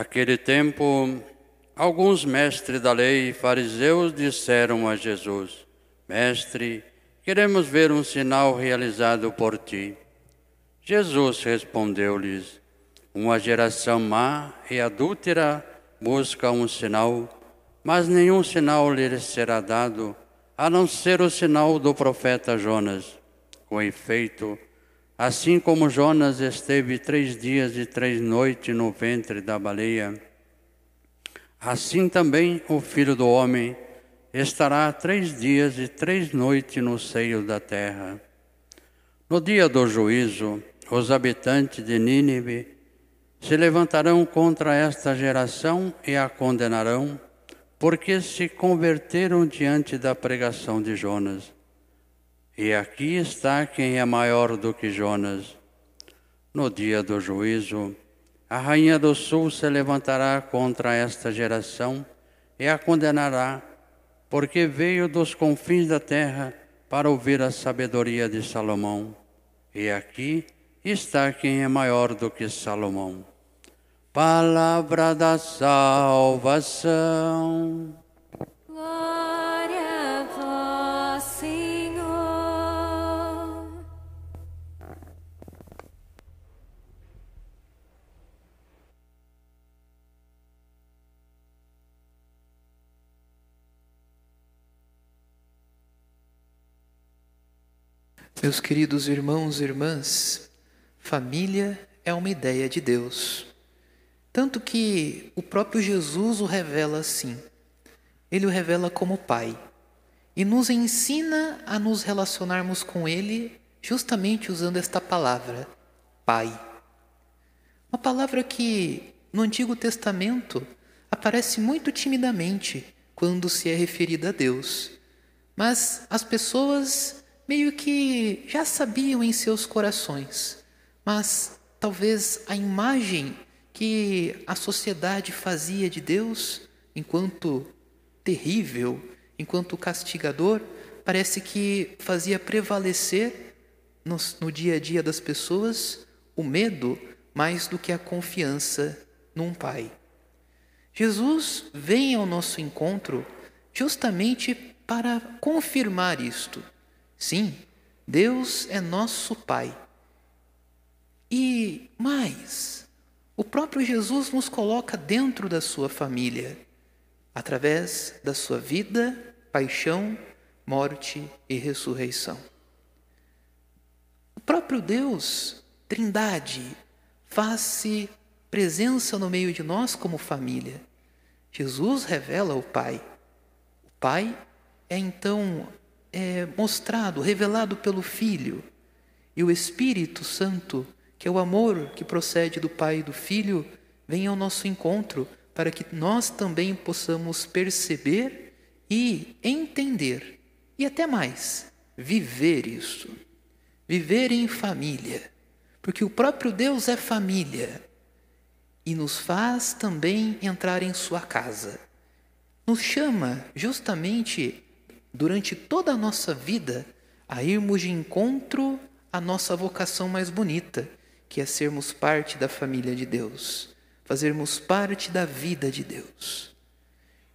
Naquele tempo, alguns mestres da lei e fariseus disseram a Jesus: Mestre, queremos ver um sinal realizado por ti. Jesus respondeu-lhes: Uma geração má e adúltera busca um sinal, mas nenhum sinal lhe será dado, a não ser o sinal do profeta Jonas. Com efeito, Assim como Jonas esteve três dias e três noites no ventre da baleia, assim também o filho do homem estará três dias e três noites no seio da terra. No dia do juízo, os habitantes de Nínive se levantarão contra esta geração e a condenarão, porque se converteram diante da pregação de Jonas. E aqui está quem é maior do que Jonas. No dia do juízo, a rainha do sul se levantará contra esta geração e a condenará, porque veio dos confins da terra para ouvir a sabedoria de Salomão. E aqui está quem é maior do que Salomão. Palavra da salvação. Meus queridos irmãos e irmãs, família é uma ideia de Deus. Tanto que o próprio Jesus o revela assim. Ele o revela como Pai e nos ensina a nos relacionarmos com Ele justamente usando esta palavra, Pai. Uma palavra que no Antigo Testamento aparece muito timidamente quando se é referida a Deus, mas as pessoas meio que já sabiam em seus corações, mas talvez a imagem que a sociedade fazia de Deus enquanto terrível, enquanto castigador, parece que fazia prevalecer no, no dia a dia das pessoas o medo mais do que a confiança num Pai. Jesus vem ao nosso encontro justamente para confirmar isto. Sim, Deus é nosso Pai. E mais, o próprio Jesus nos coloca dentro da sua família, através da sua vida, paixão, morte e ressurreição. O próprio Deus, Trindade, faz-se presença no meio de nós como família. Jesus revela o Pai. O Pai é então é, mostrado, revelado pelo Filho. E o Espírito Santo, que é o amor que procede do Pai e do Filho, vem ao nosso encontro para que nós também possamos perceber e entender, e até mais, viver isso. Viver em família, porque o próprio Deus é família e nos faz também entrar em Sua casa. Nos chama justamente durante toda a nossa vida a irmos de encontro à nossa vocação mais bonita, que é sermos parte da família de Deus, fazermos parte da vida de Deus.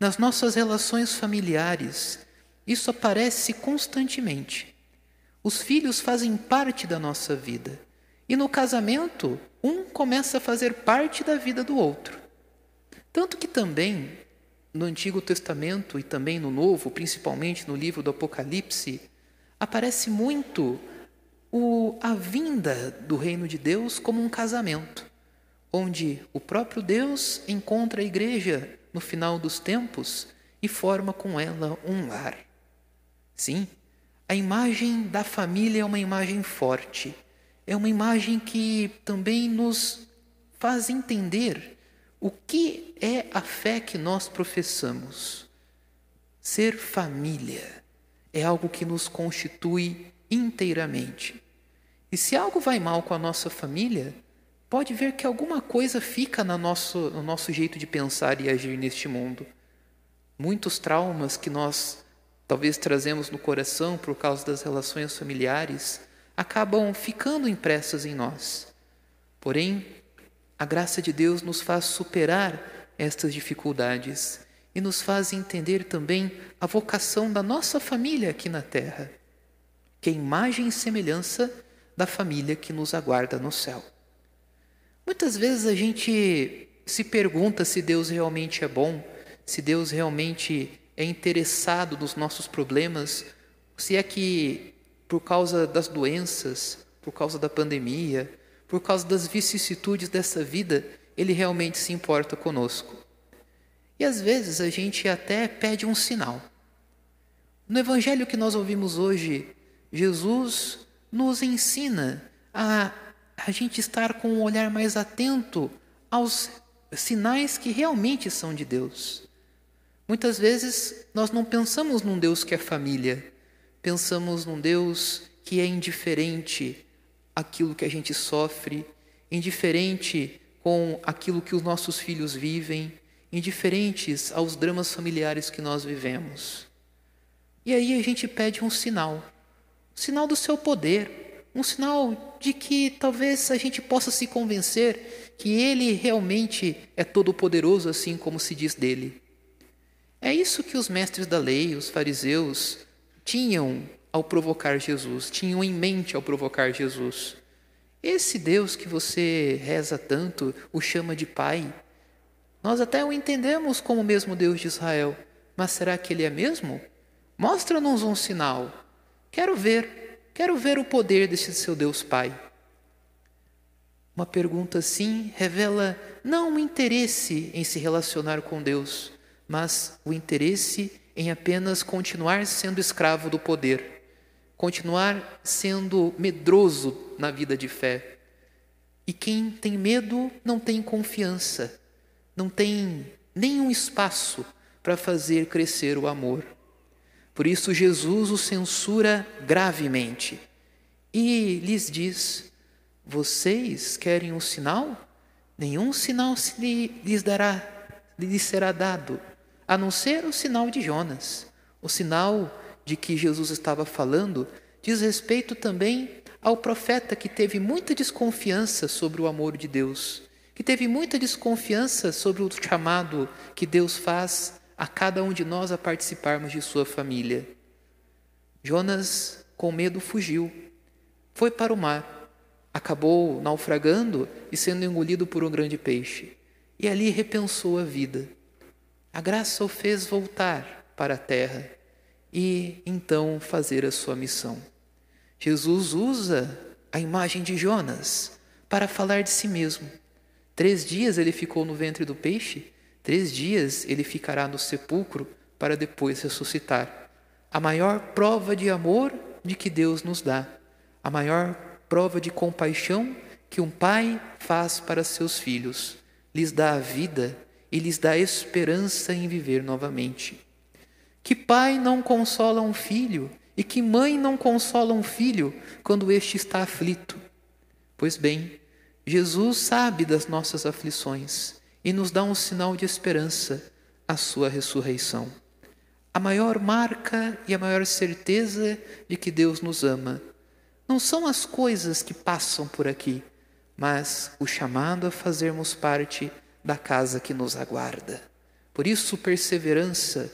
Nas nossas relações familiares, isso aparece constantemente. Os filhos fazem parte da nossa vida. E no casamento, um começa a fazer parte da vida do outro. Tanto que também no Antigo Testamento e também no Novo, principalmente no livro do Apocalipse, aparece muito o, a vinda do reino de Deus como um casamento, onde o próprio Deus encontra a igreja no final dos tempos e forma com ela um lar. Sim, a imagem da família é uma imagem forte, é uma imagem que também nos faz entender o que é a fé que nós professamos. Ser família é algo que nos constitui inteiramente. E se algo vai mal com a nossa família, pode ver que alguma coisa fica no nosso, no nosso jeito de pensar e agir neste mundo. Muitos traumas que nós talvez trazemos no coração por causa das relações familiares acabam ficando impressas em nós. Porém, a graça de Deus nos faz superar estas dificuldades e nos faz entender também a vocação da nossa família aqui na terra, que é imagem e semelhança da família que nos aguarda no céu. Muitas vezes a gente se pergunta se Deus realmente é bom, se Deus realmente é interessado nos nossos problemas, se é que por causa das doenças, por causa da pandemia, por causa das vicissitudes dessa vida, Ele realmente se importa conosco. E às vezes a gente até pede um sinal. No Evangelho que nós ouvimos hoje, Jesus nos ensina a a gente estar com um olhar mais atento aos sinais que realmente são de Deus. Muitas vezes nós não pensamos num Deus que é família, pensamos num Deus que é indiferente àquilo que a gente sofre, indiferente com aquilo que os nossos filhos vivem, indiferentes aos dramas familiares que nós vivemos. E aí a gente pede um sinal, um sinal do seu poder, um sinal de que talvez a gente possa se convencer que Ele realmente é todo-poderoso, assim como se diz dele. É isso que os mestres da lei, os fariseus, tinham ao provocar Jesus, tinham em mente ao provocar Jesus. Esse Deus que você reza tanto, o chama de Pai, nós até o entendemos como o mesmo Deus de Israel, mas será que ele é mesmo? Mostra-nos um sinal. Quero ver. Quero ver o poder desse seu Deus Pai. Uma pergunta assim revela não o interesse em se relacionar com Deus, mas o interesse em apenas continuar sendo escravo do poder, continuar sendo medroso na vida de fé. E quem tem medo não tem confiança, não tem nenhum espaço para fazer crescer o amor. Por isso, Jesus o censura gravemente e lhes diz: Vocês querem um sinal? Nenhum sinal se lhes dará, lhes será dado, a não ser o sinal de Jonas. O sinal de que Jesus estava falando diz respeito também ao profeta que teve muita desconfiança sobre o amor de Deus, que teve muita desconfiança sobre o chamado que Deus faz a cada um de nós a participarmos de sua família. Jonas, com medo, fugiu, foi para o mar, acabou naufragando e sendo engolido por um grande peixe, e ali repensou a vida. A graça o fez voltar para a terra e então fazer a sua missão. Jesus usa a imagem de Jonas para falar de si mesmo. Três dias ele ficou no ventre do peixe Três dias ele ficará no sepulcro para depois ressuscitar. A maior prova de amor de que Deus nos dá, a maior prova de compaixão que um pai faz para seus filhos, lhes dá a vida e lhes dá esperança em viver novamente. Que pai não consola um filho e que mãe não consola um filho quando este está aflito? Pois bem, Jesus sabe das nossas aflições e nos dá um sinal de esperança, a sua ressurreição. A maior marca e a maior certeza de que Deus nos ama não são as coisas que passam por aqui, mas o chamado a fazermos parte da casa que nos aguarda. Por isso, perseverança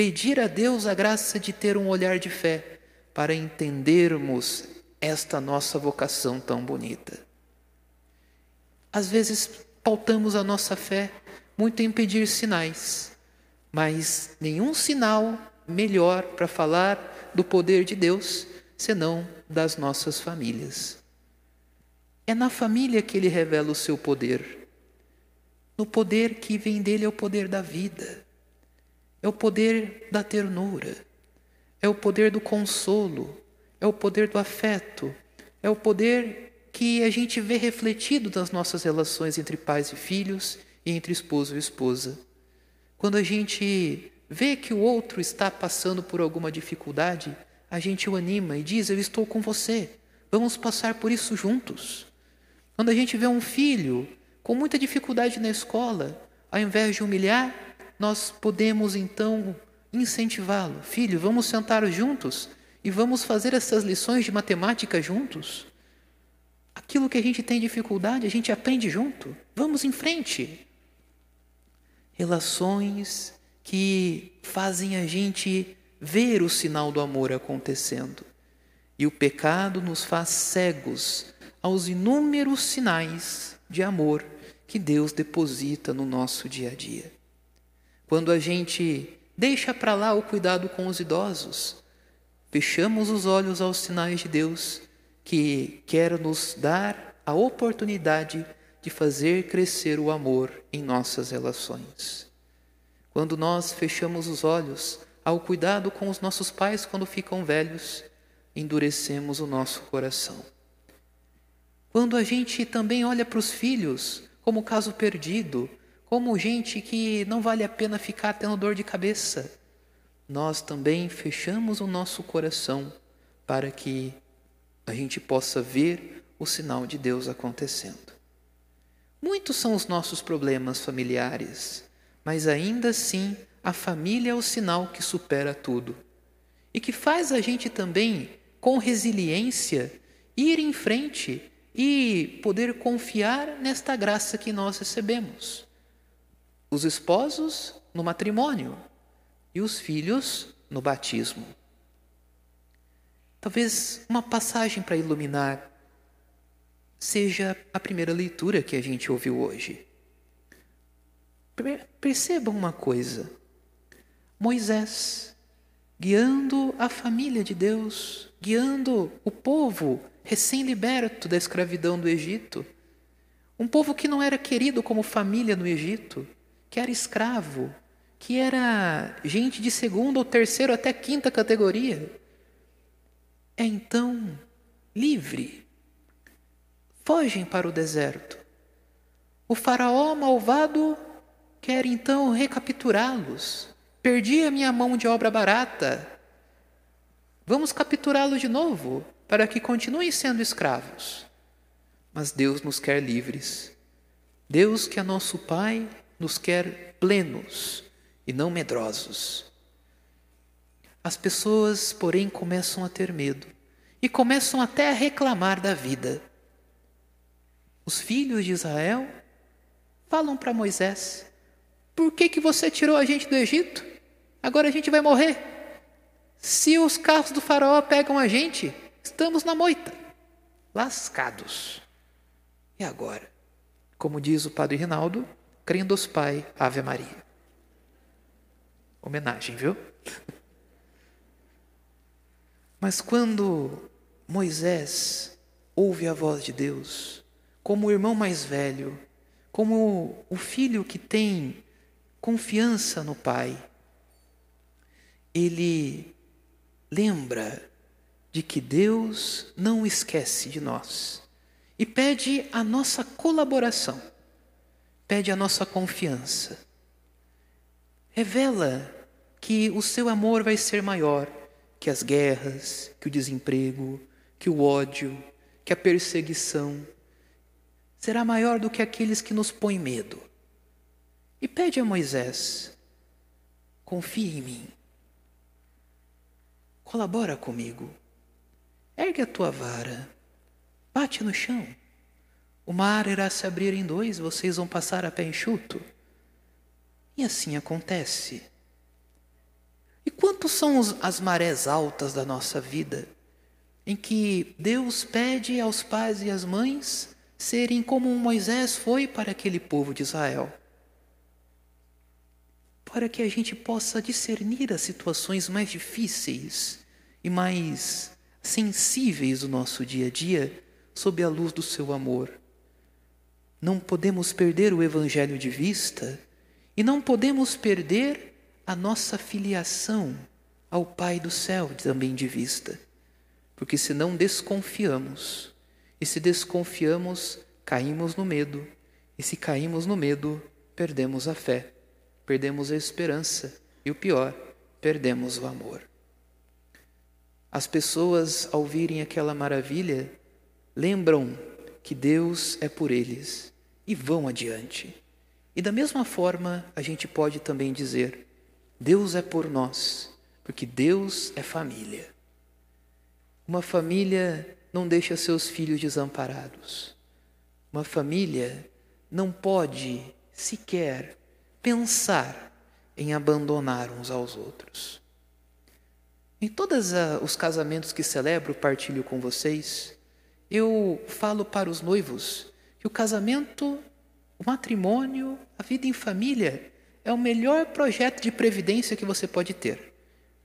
pedir a Deus a graça de ter um olhar de fé para entendermos esta nossa vocação tão bonita. Às vezes pautamos a nossa fé muito em pedir sinais, mas nenhum sinal melhor para falar do poder de Deus senão das nossas famílias. É na família que ele revela o seu poder. No poder que vem dele é o poder da vida, é o poder da ternura, é o poder do consolo, é o poder do afeto, é o poder que a gente vê refletido nas nossas relações entre pais e filhos e entre esposo e esposa. Quando a gente vê que o outro está passando por alguma dificuldade, a gente o anima e diz: Eu estou com você, vamos passar por isso juntos. Quando a gente vê um filho com muita dificuldade na escola, ao invés de humilhar, nós podemos então incentivá-lo. Filho, vamos sentar juntos e vamos fazer essas lições de matemática juntos. Aquilo que a gente tem dificuldade, a gente aprende junto. Vamos em frente. Relações que fazem a gente ver o sinal do amor acontecendo. E o pecado nos faz cegos aos inúmeros sinais de amor que Deus deposita no nosso dia a dia. Quando a gente deixa para lá o cuidado com os idosos, fechamos os olhos aos sinais de Deus que quer nos dar a oportunidade de fazer crescer o amor em nossas relações. Quando nós fechamos os olhos ao cuidado com os nossos pais quando ficam velhos, endurecemos o nosso coração. Quando a gente também olha para os filhos como caso perdido, como gente que não vale a pena ficar tendo dor de cabeça, nós também fechamos o nosso coração para que a gente possa ver o sinal de Deus acontecendo. Muitos são os nossos problemas familiares, mas ainda assim a família é o sinal que supera tudo e que faz a gente também, com resiliência, ir em frente e poder confiar nesta graça que nós recebemos. Os esposos no matrimônio, e os filhos no batismo. Talvez uma passagem para iluminar seja a primeira leitura que a gente ouviu hoje. Percebam uma coisa: Moisés guiando a família de Deus, guiando o povo recém-liberto da escravidão do Egito, um povo que não era querido como família no Egito, que era escravo, que era gente de segunda ou terceira até quinta categoria, é então livre. Fogem para o deserto. O faraó malvado quer então recapturá-los. Perdi a minha mão de obra barata. Vamos capturá-los de novo para que continuem sendo escravos. Mas Deus nos quer livres. Deus, que é nosso Pai, nos quer plenos e não medrosos. As pessoas, porém, começam a ter medo e começam até a reclamar da vida. Os filhos de Israel falam para Moisés: Por que, que você tirou a gente do Egito? Agora a gente vai morrer. Se os carros do faraó pegam a gente, estamos na moita, lascados. E agora? Como diz o padre Rinaldo, crendo os Pai, Ave Maria. Homenagem, viu? Mas quando Moisés ouve a voz de Deus, como o irmão mais velho, como o filho que tem confiança no pai, ele lembra de que Deus não esquece de nós e pede a nossa colaboração, pede a nossa confiança revela que o seu amor vai ser maior que as guerras, que o desemprego, que o ódio, que a perseguição. Será maior do que aqueles que nos põem medo. E pede a Moisés: confie em mim. Colabora comigo. Ergue a tua vara. Bate no chão. O mar irá se abrir em dois, vocês vão passar a pé enxuto. E assim acontece. E quantos são as marés altas da nossa vida, em que Deus pede aos pais e às mães serem como Moisés foi para aquele povo de Israel? Para que a gente possa discernir as situações mais difíceis e mais sensíveis do nosso dia a dia, sob a luz do seu amor. Não podemos perder o Evangelho de vista e não podemos perder a nossa filiação ao Pai do céu também de vista, porque senão desconfiamos, e se desconfiamos, caímos no medo, e se caímos no medo, perdemos a fé, perdemos a esperança e o pior, perdemos o amor. As pessoas, ao virem aquela maravilha, lembram que Deus é por eles e vão adiante. E da mesma forma, a gente pode também dizer: Deus é por nós, porque Deus é família. Uma família não deixa seus filhos desamparados. Uma família não pode sequer pensar em abandonar uns aos outros. Em todos os casamentos que celebro, partilho com vocês, eu falo para os noivos que o casamento, o matrimônio, a vida em família é o melhor projeto de previdência que você pode ter.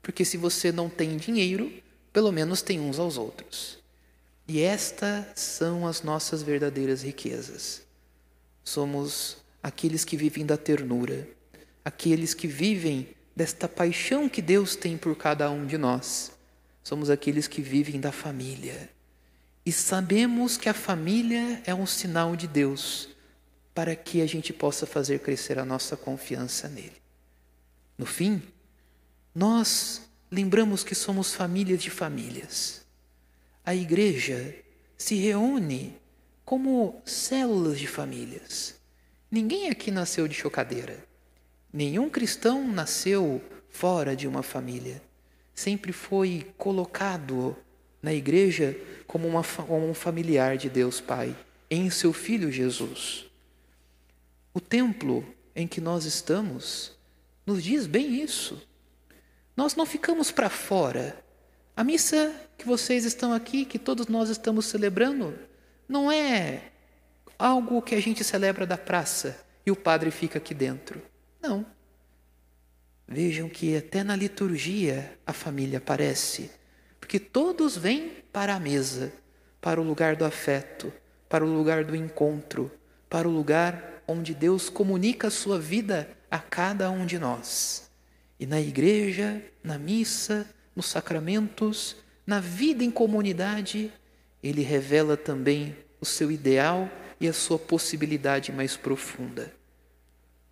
Porque se você não tem dinheiro, pelo menos tem uns aos outros. E estas são as nossas verdadeiras riquezas. Somos aqueles que vivem da ternura, aqueles que vivem desta paixão que Deus tem por cada um de nós. Somos aqueles que vivem da família. E sabemos que a família é um sinal de Deus para que a gente possa fazer crescer a nossa confiança nele. No fim, nós lembramos que somos famílias de famílias. A igreja se reúne como células de famílias. Ninguém aqui nasceu de chocadeira. Nenhum cristão nasceu fora de uma família. Sempre foi colocado na igreja como, uma, como um familiar de Deus Pai, em seu Filho Jesus. O templo em que nós estamos nos diz bem isso. Nós não ficamos para fora. A missa que vocês estão aqui, que todos nós estamos celebrando, não é algo que a gente celebra da praça e o padre fica aqui dentro. Não. Vejam que até na liturgia a família aparece, porque todos vêm para a mesa, para o lugar do afeto, para o lugar do encontro, para o lugar onde Deus comunica a sua vida a cada um de nós. E na igreja, na missa, nos sacramentos, na vida em comunidade, ele revela também o seu ideal e a sua possibilidade mais profunda.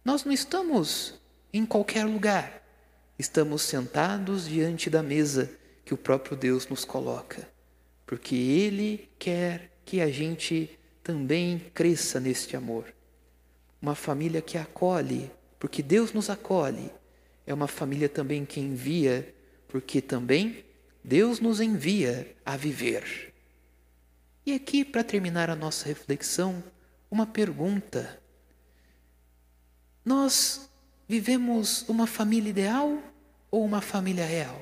Nós não estamos em qualquer lugar. Estamos sentados diante da mesa que o próprio Deus nos coloca, porque Ele quer que a gente também cresça neste amor. Uma família que acolhe, porque Deus nos acolhe, é uma família também que envia, porque também Deus nos envia a viver. E aqui, para terminar a nossa reflexão, uma pergunta. Nós vivemos uma família ideal ou uma família real?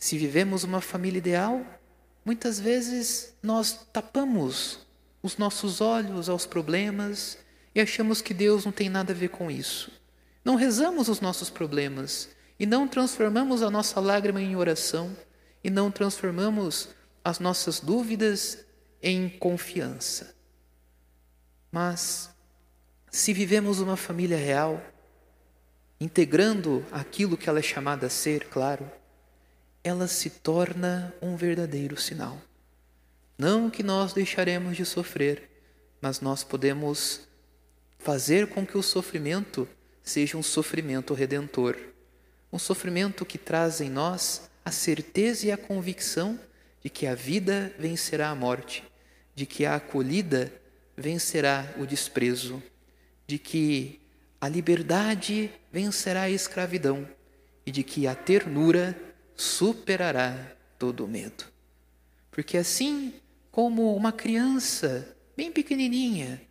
Se vivemos uma família ideal, muitas vezes nós tapamos os nossos olhos aos problemas e achamos que Deus não tem nada a ver com isso. Não rezamos os nossos problemas e não transformamos a nossa lágrima em oração e não transformamos as nossas dúvidas em confiança. Mas se vivemos uma família real, integrando aquilo que ela é chamada a ser, claro, ela se torna um verdadeiro sinal. Não que nós deixaremos de sofrer, mas nós podemos fazer com que o sofrimento seja um sofrimento redentor, um sofrimento que traz em nós a certeza e a convicção de que a vida vencerá a morte, de que a acolhida vencerá o desprezo, de que a liberdade vencerá a escravidão e de que a ternura superará todo o medo. Porque assim como uma criança bem pequenininha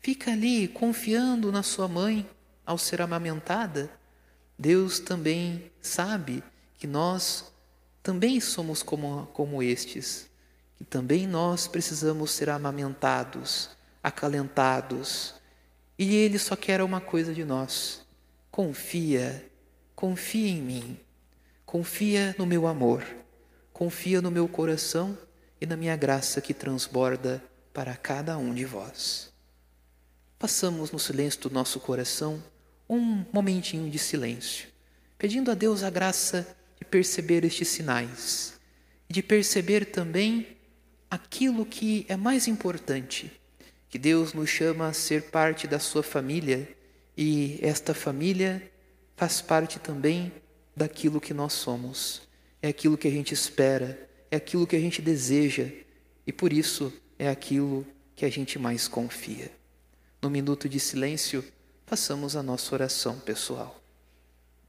fica ali confiando na sua mãe ao ser amamentada, Deus também sabe que nós também somos como, como estes, que também nós precisamos ser amamentados, acalentados, e Ele só quer uma coisa de nós: confia, confia em mim, confia no meu amor, confia no meu coração e na minha graça que transborda para cada um de vós. Passamos no silêncio do nosso coração um momentinho de silêncio, pedindo a Deus a graça de perceber estes sinais e de perceber também aquilo que é mais importante, que Deus nos chama a ser parte da sua família e esta família faz parte também daquilo que nós somos, é aquilo que a gente espera, é aquilo que a gente deseja e por isso é aquilo que a gente mais confia. No minuto de silêncio, façamos a nossa oração pessoal.